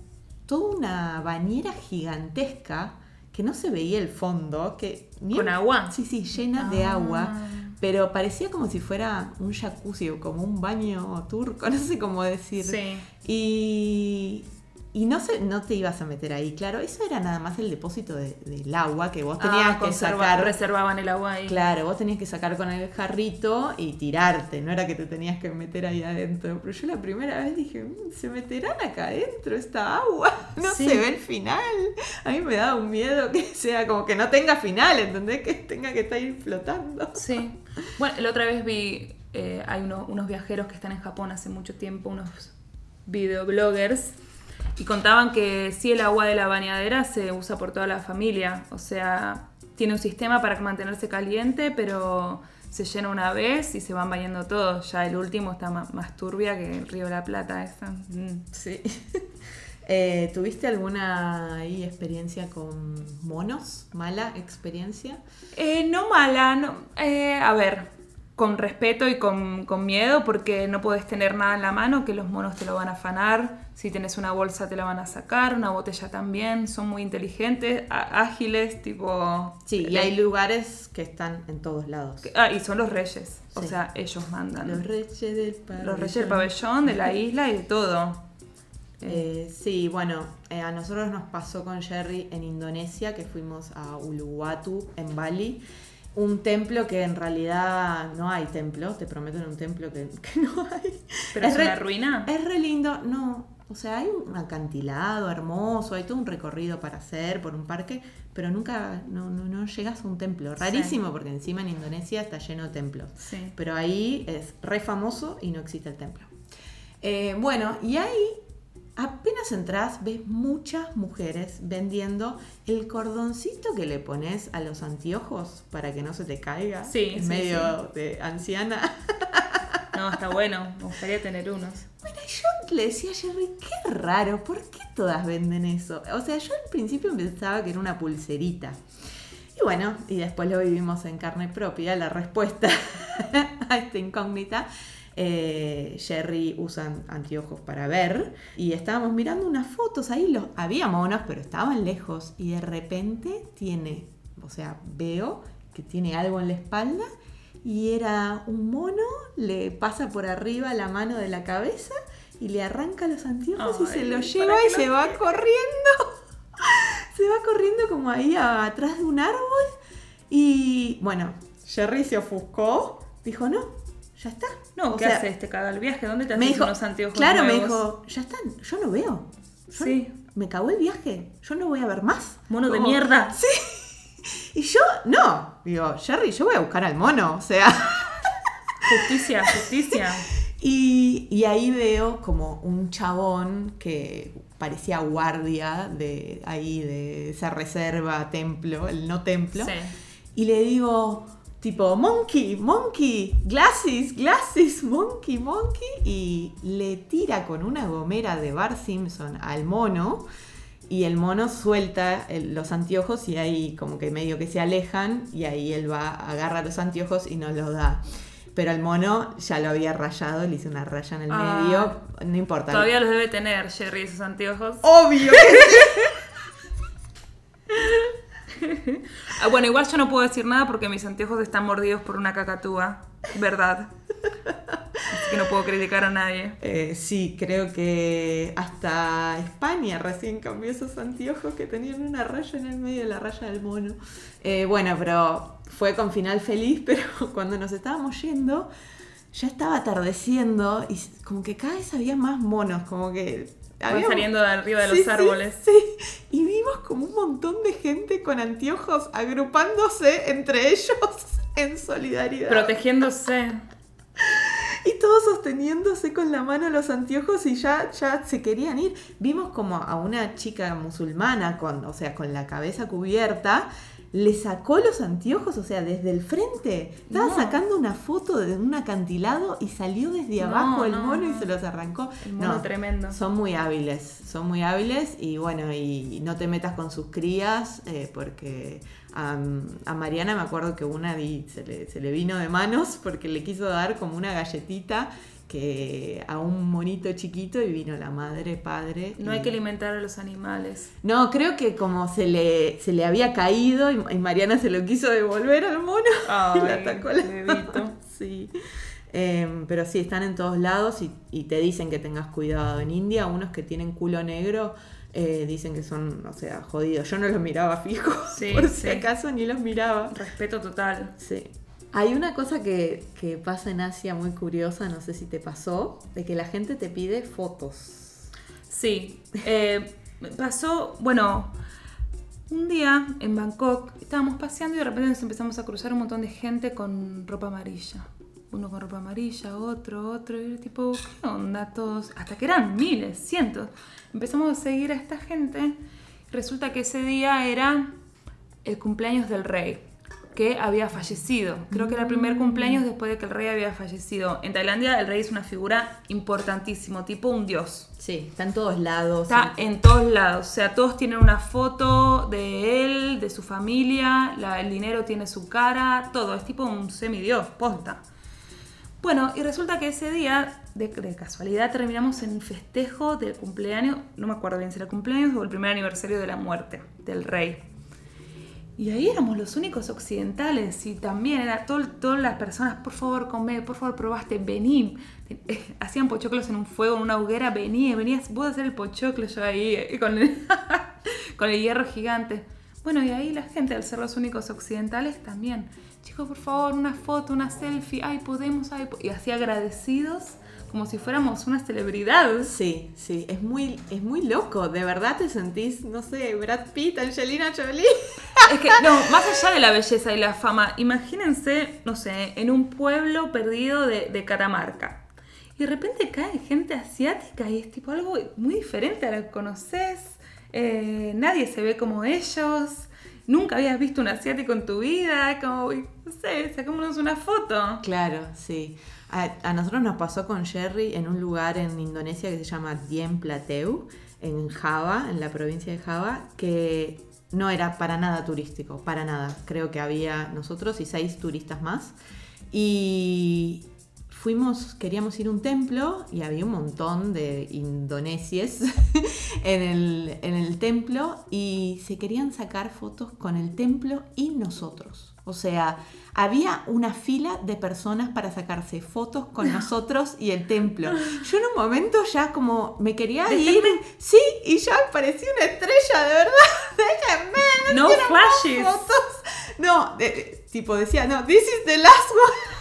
toda una bañera gigantesca que no se veía el fondo. Que ¿Con agua? Sí, sí, llena de ah. agua. Pero parecía como si fuera un jacuzzi o como un baño turco, no sé cómo decir. Sí. Y, y no, se, no te ibas a meter ahí, claro, eso era nada más el depósito del agua que vos tenías ah, que sacar. Reservaban el agua ahí. Claro, vos tenías que sacar con el jarrito y tirarte, no era que te tenías que meter ahí adentro. Pero yo la primera vez dije, mm, ¿se meterán acá adentro esta agua? No se ve el final. A mí me da un miedo que sea como que no tenga final, ¿entendés? Que tenga que estar ahí flotando. Sí. Bueno, la otra vez vi, eh, hay unos viajeros que están en Japón hace mucho tiempo, unos videobloggers y contaban que sí, el agua de la bañadera se usa por toda la familia. O sea, tiene un sistema para mantenerse caliente, pero se llena una vez y se van bañando todos. Ya el último está más, turbia que el río de la Plata. Esa. Mm. Sí. Eh, ¿Tuviste alguna experiencia con monos? ¿Mala experiencia? Eh, no mala, no. Eh, a ver, con respeto y con, miedo porque no puedes tener nada en la mano, que los monos te lo van a afanar, si tienes una bolsa te la van a sacar, una botella también, son muy inteligentes, ágiles, tipo... Sí, y hay lugares que están en todos lados. ah, y son los reyes, o sea, ellos mandan. Los reyes del pabellón. Los reyes del pabellón, de la isla y de todo. Eh, sí, bueno, eh, a nosotros nos pasó con Jerry en Indonesia, que fuimos a Uluwatu, en Bali un templo que en realidad no hay templo, te prometen un templo que, que no hay. ¿Pero es, re- una ruina? Es re lindo, no. O sea, hay un acantilado hermoso, hay todo un recorrido para hacer por un parque, pero nunca, no, no, no llegas a un templo. Rarísimo, porque encima en Indonesia está lleno de templos. Sí. Pero ahí es re famoso y no existe el templo. Eh, bueno, y ahí apenas entras, ves muchas mujeres vendiendo el cordoncito que le pones a los anteojos para que no se te caiga. Sí, sí, medio de anciana. No, está bueno. Me gustaría tener unos. Bueno, yo le decía a Jerry, qué raro, ¿por qué todas venden eso? O sea, yo al principio pensaba que era una pulserita. Y bueno, y después lo vivimos en carne propia, la respuesta a esta incógnita. Eh, Jerry usa anteojos para ver y estábamos mirando unas fotos ahí, los, había monos, pero estaban lejos y de repente tiene, o sea, veo que tiene algo en la espalda y era un mono, le pasa por arriba la mano de la cabeza y le arranca los anteojos y se los lleva y no se va corriendo. se va corriendo como ahí a- atrás de un árbol y bueno, Jerry se ofuscó, dijo no, ya está. No, O ¿qué sea, haces? ¿Te caga el viaje? ¿Dónde te Me haces dijo, unos anteojos claro, me dijo, ya están, yo no veo. Yo- Sí. Me cagó el viaje, yo no voy a ver más. Mono de mierda. Sí. Y yo, no, digo, Jerry, yo voy a buscar al mono, o sea. Justicia, justicia. Y, y ahí veo como un chabón que parecía guardia de ahí, de esa reserva, templo, el no templo. Sí. Y le digo, tipo, monkey, monkey, glasses, glasses, monkey, monkey. Y le tira con una gomera de Bar Simpson al mono. Y el mono suelta el- los anteojos y ahí como que medio que se alejan. Y ahí él va, agarra los anteojos y nos los da. Pero el mono ya lo había rayado, le hice una raya en el Ah. medio. No importa. Todavía los debe tener Jerry esos anteojos. Obvio que Ah, bueno, igual yo no puedo decir nada porque mis anteojos están mordidos por una cacatúa. ¿Verdad? Que no puedo criticar a nadie. Eh, sí, creo que hasta España recién cambió esos anteojos que tenían una raya en el medio de la raya del mono. Eh, bueno, pero fue con final feliz, pero cuando nos estábamos yendo, ya estaba atardeciendo y como que cada vez había más monos, como que... Van había- saliendo de arriba de los sí, árboles. Sí, y vimos como un montón de gente con anteojos agrupándose entre ellos en solidaridad. Protegiéndose. Y todos sosteniéndose con la mano los anteojos y ya, ya se querían ir. Vimos como a una chica musulmana con, o sea, con la cabeza cubierta, le sacó los anteojos, o sea, desde el frente. Estaba No. sacando una foto de un acantilado y salió desde No, abajo el no, mono y se los arrancó. El mono No, tremendo. Son muy hábiles, son muy hábiles y bueno, y no te metas con sus crías eh, porque a, a Mariana me acuerdo que una di- se, le, se le vino de manos porque le quiso dar como una galletita que a un monito chiquito y vino la madre, padre. No hay que alimentar a los animales. No, creo que como se le, se le había caído y, y Mariana se lo quiso devolver al mono y atacó la bebito. Sí. Em, pero sí, están en todos lados y, y te dicen que tengas cuidado. En India, unos que tienen culo negro eh, dicen que son, o sea, jodidos. Yo no los miraba fijo, Sí, por sí. si acaso ni los miraba. Respeto total. Sí. Hay una cosa que, que pasa en Asia muy curiosa, no sé si te pasó, de que la gente te pide fotos. Sí. eh, pasó, bueno, un día en Bangkok estábamos paseando y de repente nos empezamos a cruzar un montón de gente con ropa amarilla. Uno con ropa amarilla, otro, otro, y era tipo, ¿qué onda todos? Hasta que eran miles, cientos. Empezamos a seguir a esta gente. Resulta que ese día era el cumpleaños del rey, que había fallecido. Creo que era el primer cumpleaños después de que el rey había fallecido. En Tailandia el rey es una figura importantísimo, tipo un dios. Sí, está en todos lados. Está en todos lados, o sea, todos tienen una foto de él, de su familia, la- el dinero tiene su cara, todo, es tipo un semidios, posta. Bueno, y resulta que ese día, de, de casualidad, terminamos en el festejo del cumpleaños, no me acuerdo bien si era el cumpleaños o el primer aniversario de la muerte del rey. Y ahí éramos los únicos occidentales y también era todo- todas las personas, por favor, come, por favor, probaste, vení. Eh, Hacían pochoclos en un fuego, en una hoguera, vení, venías vos a hacer el pochoclo, yo ahí eh, con el, con el hierro gigante. Bueno, y ahí la gente, al ser los únicos occidentales, también. Chicos, por favor, una foto, una selfie, ay, podemos, ay, po-". y así agradecidos como si fuéramos una celebridad. Sí, sí, es muy, es muy loco. De verdad te sentís, no sé, Brad Pitt, Angelina Jolie. Es que, no, más allá de la belleza y la fama, imagínense, no sé, en un pueblo perdido de, de Catamarca. Y de repente cae gente asiática y es tipo algo muy diferente a lo que conoces. Eh, nadie se ve como ellos. Nunca habías visto un asiático en tu vida. Como, no sé, sacémonos una foto. Claro, sí. A, a nosotros nos pasó con Jerry en un lugar en Indonesia que se llama Diem Plateau, en Java, en la provincia de Java, que no era para nada turístico, para nada. Creo que había nosotros y seis turistas más. Y fuimos, queríamos ir a un templo y había un montón de indonesies en el, en el templo y se querían sacar fotos con el templo y nosotros. O sea, había una fila de personas para sacarse fotos con nosotros y el templo. Yo en un momento ya como me quería ir, sí, y ya parecía una estrella, de verdad. Déjenme, no, No flashes. fotos. No, de- tipo decía, no, this is the last one.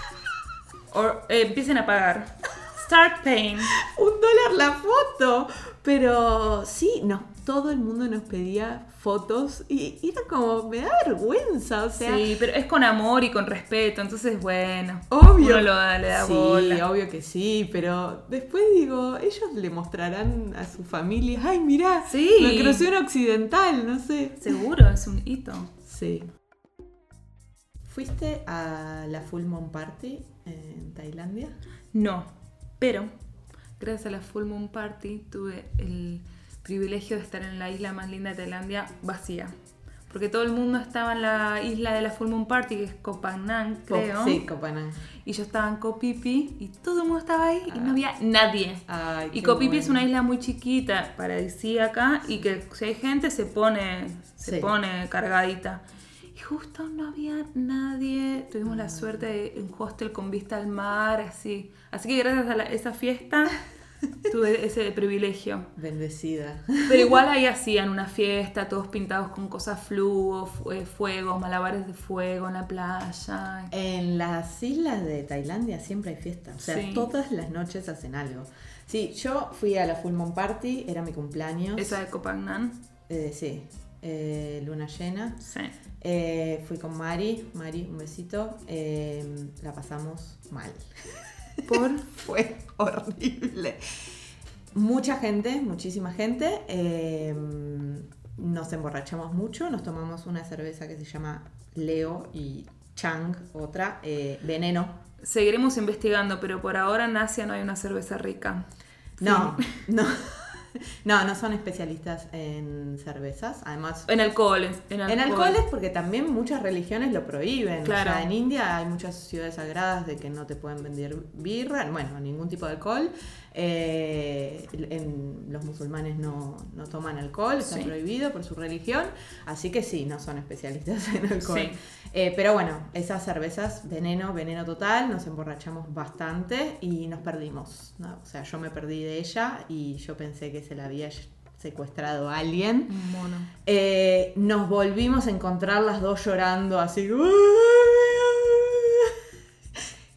O eh, empiecen a pagar. Start paying. un dólar la foto. Pero sí, no, todo el mundo nos pedía fotos y era como, me da vergüenza, o sea, sí, pero es con amor y con respeto, entonces bueno. obvio. Uno lo da- le da sí, bola. obvio que sí, pero después digo, ellos le mostrarán a su familia, ay, mirá, Sí. la creación occidental, no sé. Seguro, es un hito. Sí. ¿Fuiste a la Full Moon Party en Tailandia? No, pero gracias a la Full Moon Party tuve el privilegio de estar en la isla más linda de Tailandia vacía. Porque todo el mundo estaba en la isla de la Full Moon Party, que es Koh Phangan, creo. Sí, Koh Phangan. Y yo estaba en Koh Phi Phi y todo el mundo estaba ahí y no había nadie. Ay, Y Koh Phi Phi es una isla muy chiquita, paradisíaca, y que si hay gente se pone, se Sí. pone cargadita. Y justo no había nadie. Tuvimos la suerte de un hostel con vista al mar, así. Así que gracias a la- esa fiesta tuve ese privilegio. Bendecida. Pero igual ahí hacían una fiesta, todos pintados con cosas fluo, eh, fuegos, malabares de fuego en la playa. En las islas de Tailandia siempre hay fiesta. O sea, Sí. todas las noches hacen algo. Sí, yo fui a la Full Moon Party, era mi cumpleaños. Esa de Koh Phangan. Eh, sí, eh, luna llena. Sí. Eh, fui con Mari, Mari, un besito. Eh, la pasamos mal. Por Fue horrible. Mucha gente, muchísima gente. eh, nos emborrachamos mucho, nos tomamos una cerveza que se llama Leo y Chang, otra, eh, veneno. Seguiremos investigando, pero por ahora en Asia no hay una cerveza rica. No, no. No, no son especialistas en cervezas. Además, En alcohol. En, en alcoholes porque también muchas religiones lo prohíben. Claro. O sea, en India hay muchas ciudades sagradas de que no te pueden vender birra, bueno, ningún tipo de alcohol. Eh, en- los musulmanes no, no toman alcohol, está Sí. prohibido por su religión. Así que sí, no son especialistas en alcohol. Sí. Eh, pero bueno, esas cervezas, veneno, veneno total, nos emborrachamos bastante y nos perdimos. ¿no? O sea, yo me perdí de ella y yo pensé que se la había secuestrado a alguien. Un mono. Eh, nos volvimos a encontrar las dos llorando así.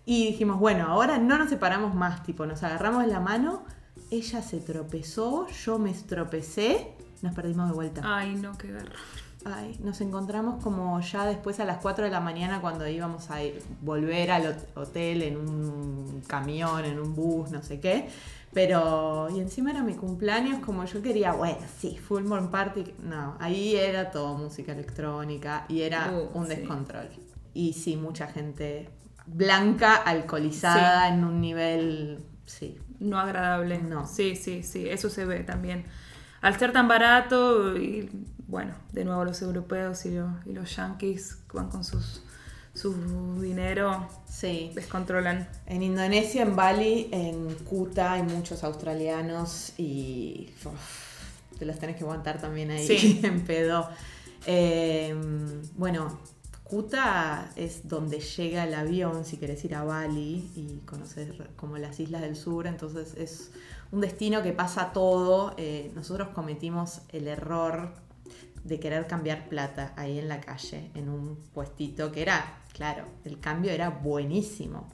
Y dijimos, bueno, ahora no nos separamos más, tipo, nos agarramos la mano, ella se tropezó, yo me tropecé, nos perdimos de vuelta. Ay, no, qué garra. Ay, nos encontramos como ya después a las 4 de la mañana cuando íbamos a ir- volver al hot- hotel en un camión, en un bus, no sé qué. Pero, y encima era mi cumpleaños, como yo quería, bueno, sí, Full Moon Party. No, ahí era todo música electrónica y era Uh, un sí. descontrol. Y sí, mucha gente blanca, alcoholizada, en un nivel, sí. No agradable. No. Sí, sí, sí. Eso se ve también. Al ser tan barato, y bueno, de nuevo los europeos y, los- y los yankees van con sus, su dinero, Sí. descontrolan. En Indonesia, en Bali, en Kuta hay muchos australianos y uf, te los tenés que aguantar también ahí Sí. en pedo. Eh, bueno, Kuta es donde llega el avión si querés ir a Bali y conocer como las islas del sur, entonces es un destino que pasa todo. Eh, nosotros cometimos el error de querer cambiar plata ahí en la calle, en un puestito que era claro, el cambio era buenísimo.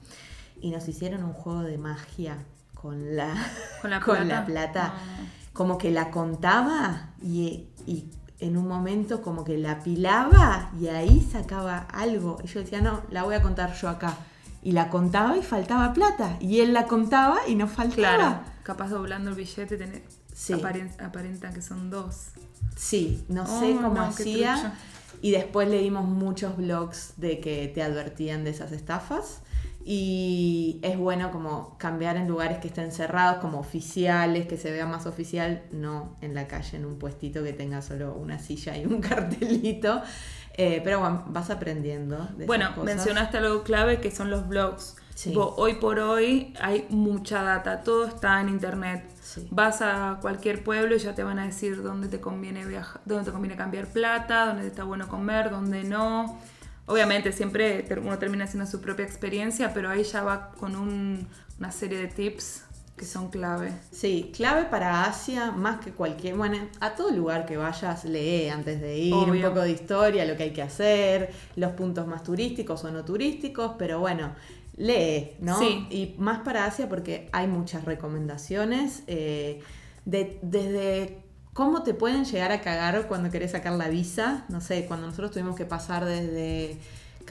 Y nos hicieron un juego de magia con la, Con la con plata. la plata. Ah. Como que la contaba y, y en un momento como que la pilaba y ahí sacaba algo. Y yo decía, no, la voy a contar yo acá. Y la contaba y faltaba plata. Y él la contaba y no faltaba. Claro, capaz doblando el billete tenés, Sí. aparen- aparenta que son dos. Sí, no Oh, sé cómo no, qué hacía. Y después leímos muchos blogs de que te advertían de esas estafas. Y es bueno como cambiar en lugares que estén cerrados, como oficiales, que se vea más oficial, no en la calle, en un puestito que tenga solo una silla y un cartelito. Eh, pero bueno, vas aprendiendo. De esas Bueno, cosas. mencionaste algo clave que son los blogs. Sí. Hoy por hoy hay mucha data, todo está en internet. Sí. Vas a cualquier pueblo y ya te van a decir dónde te conviene viajar, dónde te conviene cambiar plata, dónde está bueno comer, dónde no. Obviamente siempre uno termina haciendo su propia experiencia, pero ahí ya va con un- una serie de tips que son clave. Sí, clave para Asia, más que cualquier. Bueno, a todo lugar que vayas, lee antes de ir, un poco de historia, lo que hay que hacer, los puntos más turísticos o no turísticos, pero bueno, lee, ¿no? Sí. Y más para Asia porque hay muchas recomendaciones, eh, de- desde cómo te pueden llegar a cagar cuando querés sacar la visa, no sé, cuando nosotros tuvimos que pasar desde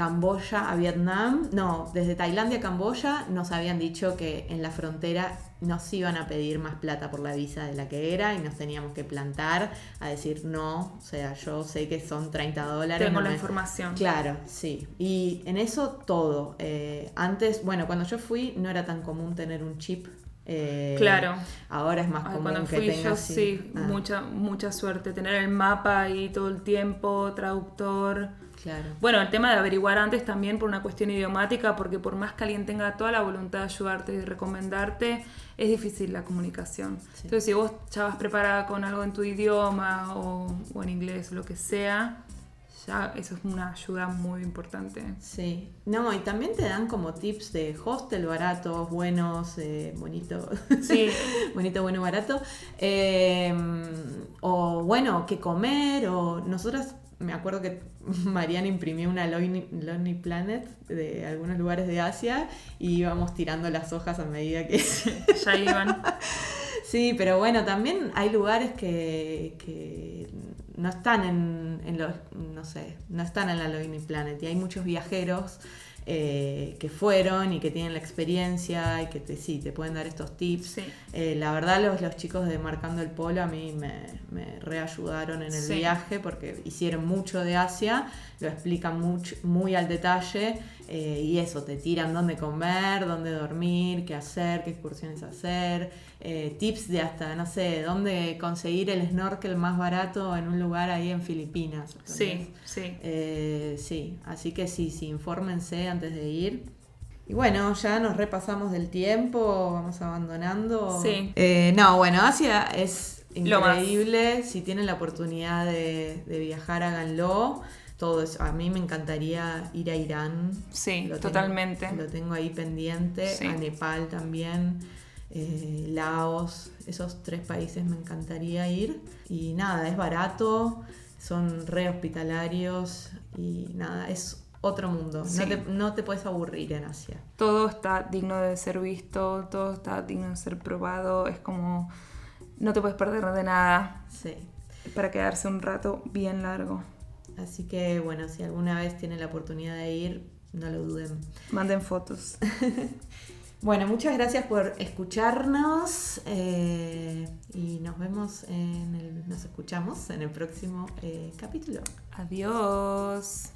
Camboya a Vietnam, no, desde Tailandia a Camboya nos habían dicho que en la frontera nos iban a pedir más plata por la visa de la que era y nos teníamos que plantar a decir no, o sea, yo sé que son 30 dólares. Tengo no la me- información. Claro, sí. Y en eso todo. Eh, antes, bueno, cuando yo fui no era tan común tener un chip. eh, Claro. Ahora es más común cuando que fui yo sí, Ah, mucha, mucha suerte. Tener el mapa ahí todo el tiempo, traductor. Claro. Bueno, el tema de averiguar antes también por una cuestión idiomática, porque por más que alguien tenga toda la voluntad de ayudarte y recomendarte, es difícil la comunicación. Sí. Entonces, si vos ya vas preparada con algo en tu idioma o, o en inglés o lo que sea, ya eso es una ayuda muy importante. Sí, no, y también te dan como tips de hostel baratos, buenos, eh, bonito, Sí, bonito, bueno, barato. Eh, o bueno, qué comer, o nosotras, me acuerdo que Mariana imprimió una Lonely, Lonely Planet de algunos lugares de Asia y íbamos tirando las hojas a medida que... ya iban. Sí, pero bueno, también hay lugares que, que no están en, en los, no sé, no están en la Lonely Planet y hay muchos viajeros eh, que fueron y que tienen la experiencia y que te, sí, te pueden dar estos tips. Sí. Eh, la verdad, los, los chicos de Marcando el Polo a mí me, me reayudaron en el Sí. viaje porque hicieron mucho de Asia, lo explican mucho, muy al detalle eh, y eso, te tiran dónde comer, dónde dormir, qué hacer, qué excursiones hacer, eh, tips de hasta, no sé, dónde conseguir el snorkel más barato en un lugar ahí en Filipinas. ¿entendés? Sí, sí. Eh, sí, así que sí, sí, infórmense antes de ir. Y bueno, ya nos repasamos del tiempo, vamos abandonando. Sí. Eh, no, bueno, Asia es increíble. Si tienen la oportunidad de, de viajar, háganlo. Todo eso. A mí me encantaría ir a Irán. Sí, Lo tengo- totalmente. lo tengo ahí pendiente. Sí. A Nepal también. eh, Laos. Esos tres países me encantaría ir. Y nada, es barato. Son re hospitalarios. Y nada, es otro mundo. Sí. No, te, no te puedes aburrir en Asia. todo está digno de ser visto, todo está digno de ser probado, es como no te puedes perder de nada Sí. para quedarse un rato bien largo. Así que bueno, si alguna vez tienen la oportunidad de ir, no lo duden. Manden fotos. Bueno, muchas gracias por escucharnos eh, y nos vemos en el, nos escuchamos en el próximo eh, capítulo. Adiós.